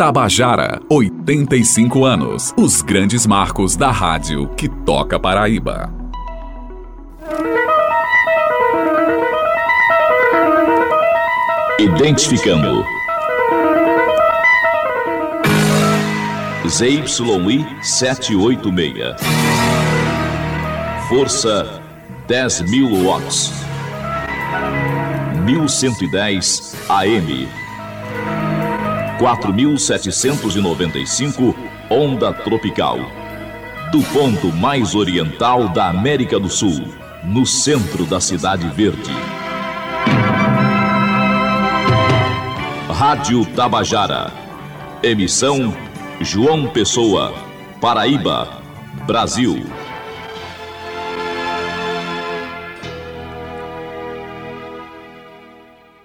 Tabajara, 85 anos. Os grandes marcos da rádio que toca Paraíba. Identificando. ZYI 786. Força 10.000 watts. 1110 AM. 4795 Onda Tropical. Do ponto mais oriental da América do Sul, no centro da Cidade Verde. Rádio Tabajara. Emissão João Pessoa, Paraíba, Brasil.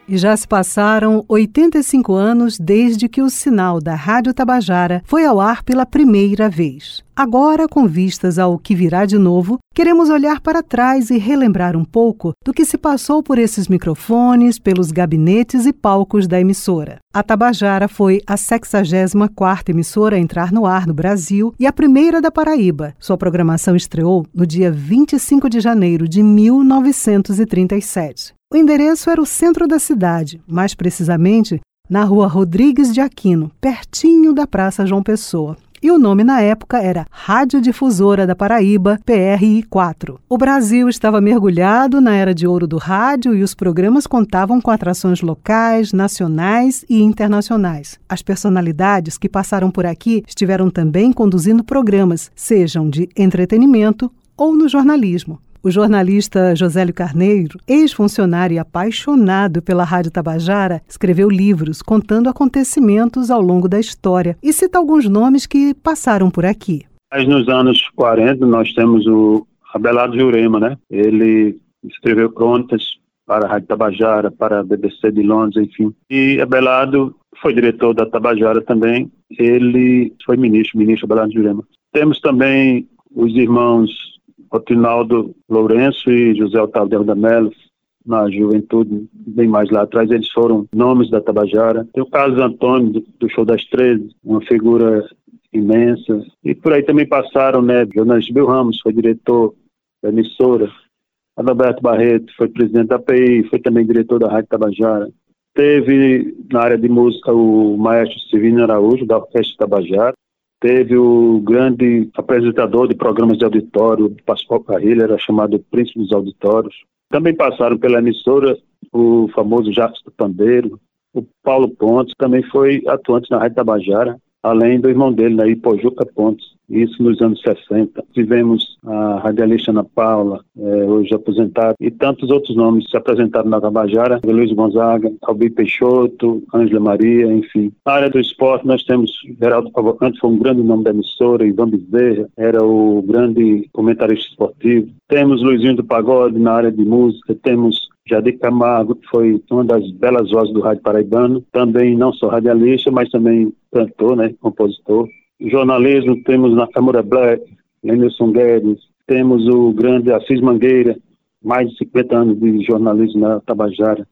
E já se passaram 85 anos desde que o sinal da Rádio Tabajara foi ao ar pela primeira vez. Agora, com vistas ao que virá de novo, queremos olhar para trás e relembrar um pouco do que se passou por esses microfones, pelos gabinetes e palcos da emissora. A Tabajara foi a 64ª emissora a entrar no ar no Brasil e a primeira da Paraíba. Sua programação estreou no dia 25 de janeiro de 1937. O endereço era o centro da cidade, mais precisamente na rua Rodrigues de Aquino, pertinho da Praça João Pessoa. E o nome na época era Rádio Difusora da Paraíba, PRI4. O Brasil estava mergulhado na era de ouro do rádio e os programas contavam com atrações locais, nacionais e internacionais. As personalidades que passaram por aqui estiveram também conduzindo programas, sejam de entretenimento ou no jornalismo. O jornalista Josélio Carneiro, ex-funcionário e apaixonado pela Rádio Tabajara, escreveu livros contando acontecimentos ao longo da história e cita alguns nomes que passaram por aqui. Mas nos anos 40 nós temos o Abelardo Jurema, né? Ele escreveu crônicas para a Rádio Tabajara, para a BBC de Londres, enfim. E Abelardo foi diretor da Tabajara também. Ele foi ministro, ministro Abelardo Jurema. Temos também os irmãos Otinaldo Lourenço e José Otávio da Melo, na juventude, bem mais lá atrás, eles foram nomes da Tabajara. Tem o Carlos Antônio, do, Show das Treze, uma figura imensa. E por aí também passaram, né, Jonas Bill Ramos, foi diretor da emissora. Adalberto Barreto foi presidente da API, foi também diretor da Rádio Tabajara. Teve na área de música o maestro Silvino Araújo, da Orquestra Tabajara. Teve o grande apresentador de programas de auditório, Pascoal Carrilho, era chamado Príncipe dos Auditórios. Também passaram pela emissora o famoso Jacques do Pandeiro, o Paulo Pontes, também foi atuante na Rádio Tabajara, além do irmão dele, né, Ipojuca Pontes isso nos anos 60. Tivemos a radialista Ana Paula, é, hoje aposentada, e tantos outros nomes se apresentaram na Tabajara, Luiz Gonzaga, Albi Peixoto, Ângela Maria, enfim. Na área do esporte nós temos Geraldo Cavalcante, foi um grande nome da emissora, Ivan Bezerra, era o grande comentarista esportivo. Temos Luizinho do Pagode na área de música, temos Jadir Camargo, que foi uma das belas vozes do rádio paraibano, também não só radialista, mas também cantor, né, compositor jornalismo, temos na Câmara Black, Lenilson Guedes, temos o grande Assis Mangueira, mais de 50 anos de jornalismo na Tabajara.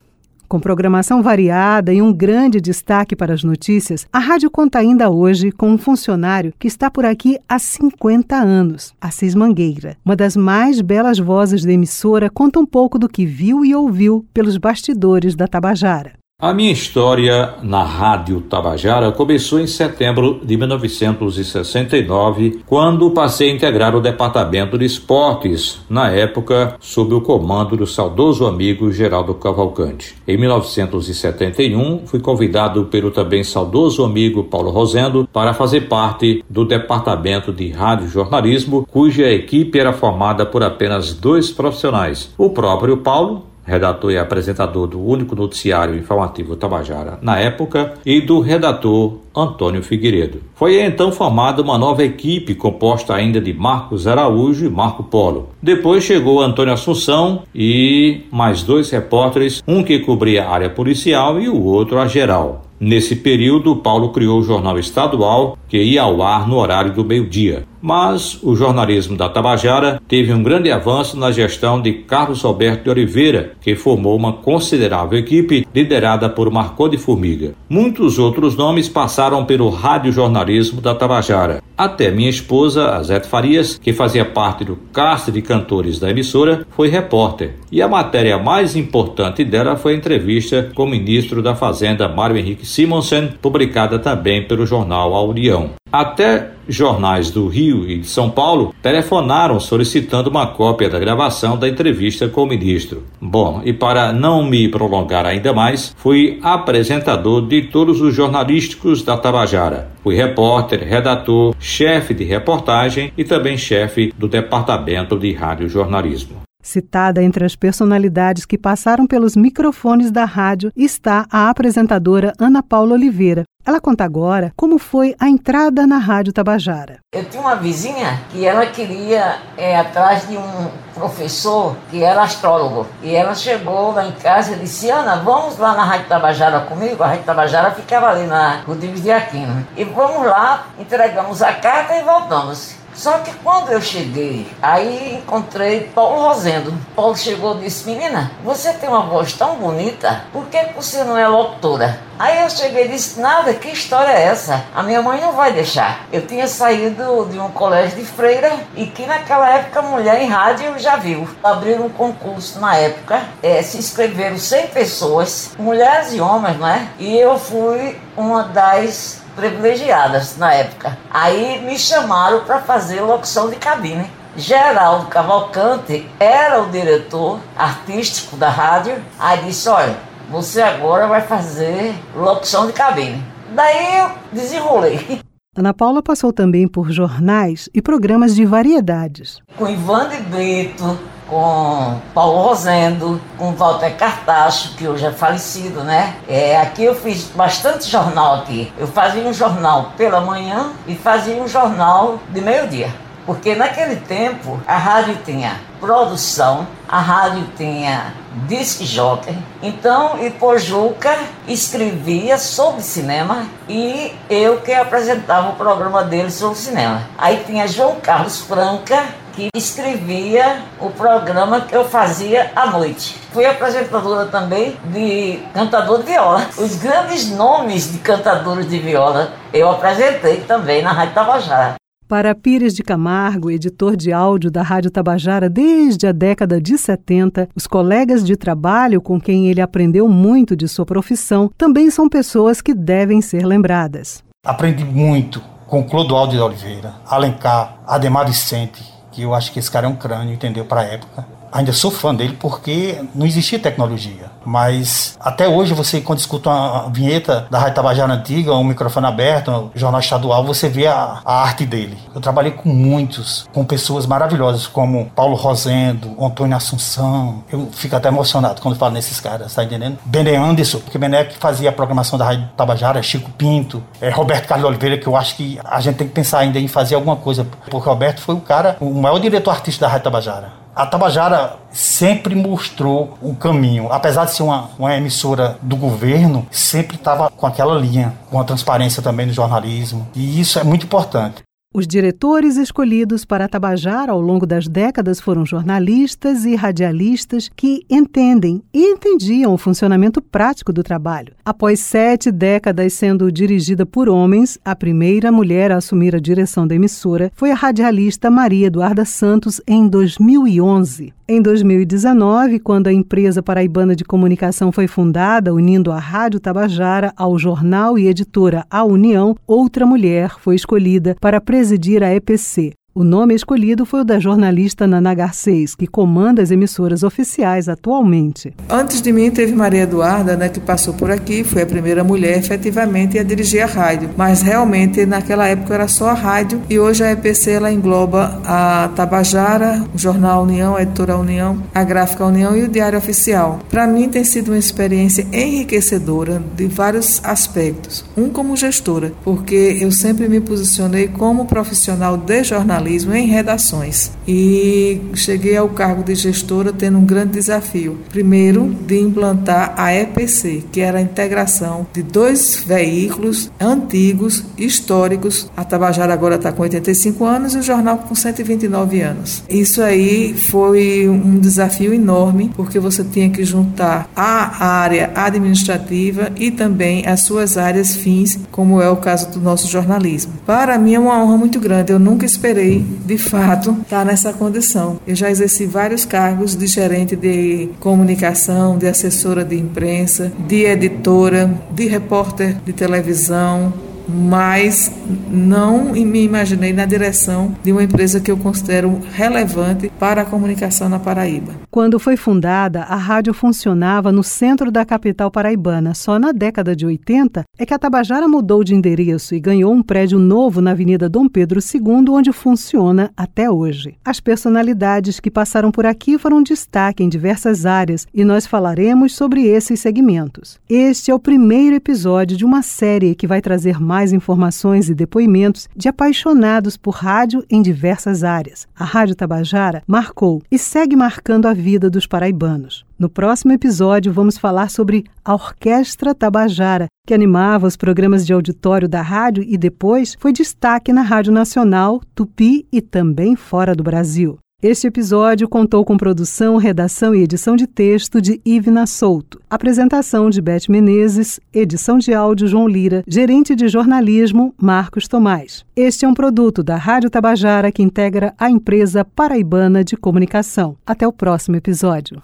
Com programação variada e um grande destaque para as notícias, a rádio conta ainda hoje com um funcionário que está por aqui há 50 anos, Assis Mangueira. Uma das mais belas vozes da emissora conta um pouco do que viu e ouviu pelos bastidores da Tabajara. A minha história na Rádio Tabajara começou em setembro de 1969, quando passei a integrar o departamento de esportes, na época sob o comando do saudoso amigo Geraldo Cavalcante. Em 1971, fui convidado pelo também saudoso amigo Paulo Rosendo para fazer parte do departamento de rádio jornalismo, cuja equipe era formada por apenas dois profissionais: o próprio Paulo redator e apresentador do único noticiário informativo Tabajara na época, e do redator Antônio Figueiredo. Foi então formada uma nova equipe composta ainda de Marcos Araújo e Marco Polo. Depois chegou Antônio Assunção e mais dois repórteres, um que cobria a área policial e o outro a geral. Nesse período, Paulo criou o jornal estadual, que ia ao ar no horário do meio-dia. Mas o jornalismo da Tabajara teve um grande avanço na gestão de Carlos Alberto de Oliveira, que formou uma considerável equipe liderada por Marcó de Formiga. Muitos outros nomes passaram pelo radiojornalismo da Tabajara. Até minha esposa, Azete Farias, que fazia parte do cast de cantores da emissora, foi repórter. E a matéria mais importante dela foi a entrevista com o ministro da Fazenda, Mário Henrique Simonsen, publicada também pelo jornal A União. Até jornais do Rio e de São Paulo telefonaram solicitando uma cópia da gravação da entrevista com o ministro. Bom, e para não me prolongar ainda mais, fui apresentador de todos os jornalísticos da Tabajara. Fui repórter, redator, chefe de reportagem e também chefe do departamento de radiojornalismo. Citada entre as personalidades que passaram pelos microfones da rádio está a apresentadora Ana Paula Oliveira. Ela conta agora como foi a entrada na Rádio Tabajara. Eu tinha uma vizinha que ela queria é, atrás de um professor que era astrólogo. E ela chegou lá em casa e disse: Ana, vamos lá na Rádio Tabajara comigo? A Rádio Tabajara ficava ali na Rodrigues de Aquino. E vamos lá, entregamos a carta e voltamos. Só que quando eu cheguei, aí encontrei Paulo Rosendo. Paulo chegou e disse: Menina, você tem uma voz tão bonita, por que você não é locutora? Aí eu cheguei e disse: Nada, que história é essa? A minha mãe não vai deixar. Eu tinha saído de um colégio de freira e que naquela época mulher em rádio já viu. Abriram um concurso na época, é, se inscreveram 100 pessoas, mulheres e homens, né? E eu fui uma das privilegiadas na época. Aí me chamaram para fazer locução de cabine. Geraldo Cavalcante era o diretor artístico da rádio. Aí disse: Olha, você agora vai fazer locução de cabine. Daí eu desenrolei. Ana Paula passou também por jornais e programas de variedades. Com Ivan de Brito, com Paulo Rosendo, com Walter Cartacho, que hoje é falecido, né? É, aqui eu fiz bastante jornal aqui. Eu fazia um jornal pela manhã e fazia um jornal de meio-dia. Porque naquele tempo a rádio tinha produção, a rádio tinha disc jockey. Então, Ipojuca escrevia sobre cinema e eu que apresentava o programa dele sobre cinema. Aí tinha João Carlos Franca, que escrevia o programa que eu fazia à noite. Fui apresentadora também de cantador de viola. Os grandes nomes de cantadores de viola eu apresentei também na Rádio Tabajara. Para Pires de Camargo, editor de áudio da Rádio Tabajara desde a década de 70, os colegas de trabalho com quem ele aprendeu muito de sua profissão também são pessoas que devem ser lembradas. Aprendi muito com Clodoaldo de Oliveira, Alencar, Ademar Vicente, que eu acho que esse cara é um crânio, entendeu, para a época. Ainda sou fã dele porque não existia tecnologia. Mas até hoje você, quando escuta uma vinheta da Rádio Tabajara Antiga, um microfone aberto, um jornal estadual, você vê a, a, arte dele. Eu trabalhei com muitos, com pessoas maravilhosas, como Paulo Rosendo, Antônio Assunção. Eu fico até emocionado quando falo nesses caras, tá entendendo? Bené Anderson, porque Bené é que fazia a programação da Rádio Tabajara, Chico Pinto, é, Roberto Carlos Oliveira, que eu acho que a gente tem que pensar ainda em fazer alguma coisa, porque Roberto foi o cara, o maior diretor artístico da Rádio Tabajara. A Tabajara sempre mostrou o caminho. Apesar de ser uma, uma emissora do governo, sempre estava com aquela linha, com a transparência também no jornalismo. E isso é muito importante. Os diretores escolhidos para Tabajara ao longo das décadas foram jornalistas e radialistas que entendem e entendiam o funcionamento prático do trabalho. Após sete décadas sendo dirigida por homens, a primeira mulher a assumir a direção da emissora foi a radialista Maria Eduarda Santos em 2011. Em 2019, quando a empresa paraibana de comunicação foi fundada, unindo a Rádio Tabajara ao jornal e editora A União, outra mulher foi escolhida para presidir a EPC. O nome escolhido foi o da jornalista Nana Garcês, que comanda as emissoras oficiais atualmente. Antes de mim teve Maria Eduarda, né, que passou por aqui, foi a primeira mulher efetivamente a dirigir a rádio. Mas realmente naquela época era só a rádio e hoje a EPC ela engloba a Tabajara, o Jornal União, a Editora União, a Gráfica União e o Diário Oficial. Para mim tem sido uma experiência enriquecedora de vários aspectos. Um como gestora, porque eu sempre me posicionei como profissional de jornalismo jornalismo em redações. E cheguei ao cargo de gestora tendo um grande desafio. Primeiro, de implantar a EPC, que era a integração de dois veículos antigos, históricos. A Tabajara agora está com 85 anos e o jornal com 129 anos. Isso aí foi um desafio enorme, porque você tinha que juntar a área administrativa e também as suas áreas fins, como é o caso do nosso jornalismo. Para mim é uma honra muito grande. Eu nunca esperei, de fato, estar nessa condição. Eu já exerci vários cargos de gerente de comunicação, de assessora de imprensa, de editora, de repórter de televisão, mas não me imaginei na direção de uma empresa que eu considero relevante para a comunicação na Paraíba. Quando foi fundada, a rádio funcionava no centro da capital paraibana. Só na década de 80 é que a Tabajara mudou de endereço e ganhou um prédio novo na Avenida Dom Pedro II, onde funciona até hoje. As personalidades que passaram por aqui foram destaque em diversas áreas e nós falaremos sobre esses segmentos. Este é o primeiro episódio de uma série que vai trazer mais mais informações e depoimentos de apaixonados por rádio em diversas áreas. A Rádio Tabajara marcou e segue marcando a vida dos paraibanos. No próximo episódio, vamos falar sobre a Orquestra Tabajara, que animava os programas de auditório da rádio e depois foi destaque na Rádio Nacional, Tupi e também fora do Brasil. Este episódio contou com produção, redação e edição de texto de Ivna Souto, apresentação de Beth Menezes, edição de áudio João Lira, gerente de jornalismo Marcos Tomás. Este é um produto da Rádio Tabajara que integra a empresa paraibana de comunicação. Até o próximo episódio.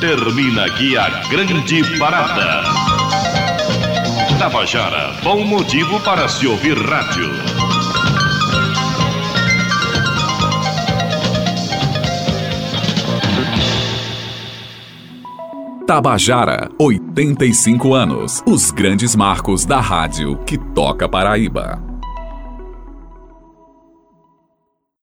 Termina aqui a grande parada. Tabajara, bom motivo para se ouvir rádio. Tabajara, 85 anos. Os grandes marcos da rádio que toca Paraíba.